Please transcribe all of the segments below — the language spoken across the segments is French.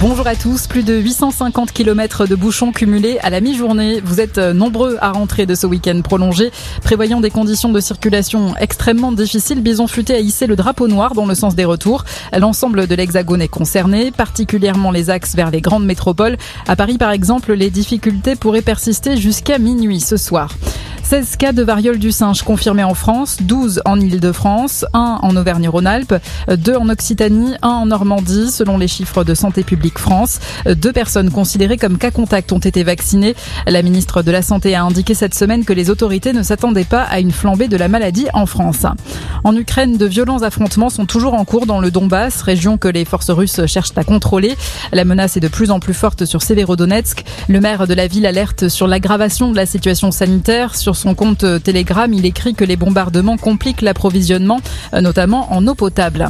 Bonjour à tous. Plus de 850 km de bouchons cumulés à la mi-journée. Vous êtes nombreux à rentrer de ce week-end prolongé. Prévoyant des conditions de circulation extrêmement difficiles, Bison Futé a hissé le drapeau noir dans le sens des retours. L'ensemble de l'Hexagone est concerné, particulièrement les axes vers les grandes métropoles. À Paris, par exemple, les difficultés pourraient persister jusqu'à minuit ce soir. 16 cas de variole du singe confirmés en France, 12 en Ile-de-France, 1 en Auvergne-Rhône-Alpes, 2 en Occitanie, 1 en Normandie, selon les chiffres de Santé publique France. Deux personnes considérées comme cas contact ont été vaccinées. La ministre de la Santé a indiqué cette semaine que les autorités ne s'attendaient pas à une flambée de la maladie en France. En Ukraine, de violents affrontements sont toujours en cours dans le Donbass, région que les forces russes cherchent à contrôler. La menace est de plus en plus forte sur Severodonetsk. Le maire de la ville alerte sur l'aggravation de la situation sanitaire. Sur son compte Telegram, il écrit que les bombardements compliquent l'approvisionnement, notamment en eau potable.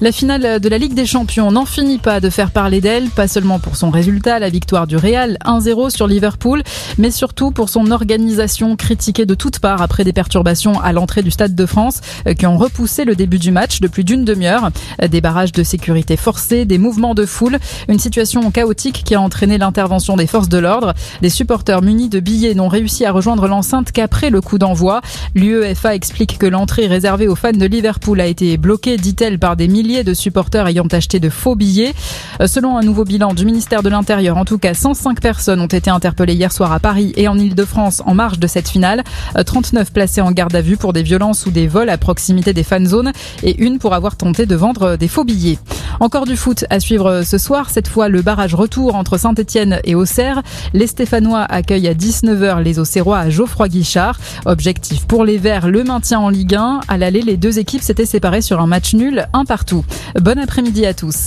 La finale de la Ligue des Champions n'en finit pas de faire parler d'elle, pas seulement pour son résultat, la victoire du Real 1-0 sur Liverpool, mais surtout pour son organisation critiquée de toutes parts après des perturbations à l'entrée du Stade de France euh, qui ont repoussé le début du match de plus d'une demi-heure. Des barrages de sécurité forcés, des mouvements de foule, une situation chaotique qui a entraîné l'intervention des forces de l'ordre. Des supporters munis de billets n'ont réussi à rejoindre l'enceinte qu'après le coup d'envoi. L'UEFA explique que l'entrée réservée aux fans de Liverpool a été bloquée, dit-elle, par des milliers de supporters ayant acheté de faux billets. Euh, selon un nouveau bilan du ministère de l'Intérieur, en tout cas 105 personnes ont été interpellées hier soir à Paris et en Ile-de-France en marge de cette finale. 39 euh, placées en garde à vue pour des violences ou des vols à proximité des fan zones et une pour avoir tenté de vendre des faux billets. Encore du foot à suivre ce soir. Cette fois, le barrage retour entre Saint-Etienne et Auxerre. Les Stéphanois accueillent à 19h les Auxerrois à Geoffroy-Guichard. Objectif pour les Verts, le maintien en Ligue 1. À l'aller, les deux équipes s'étaient séparées sur un match nul, un partout. Bon après-midi à tous.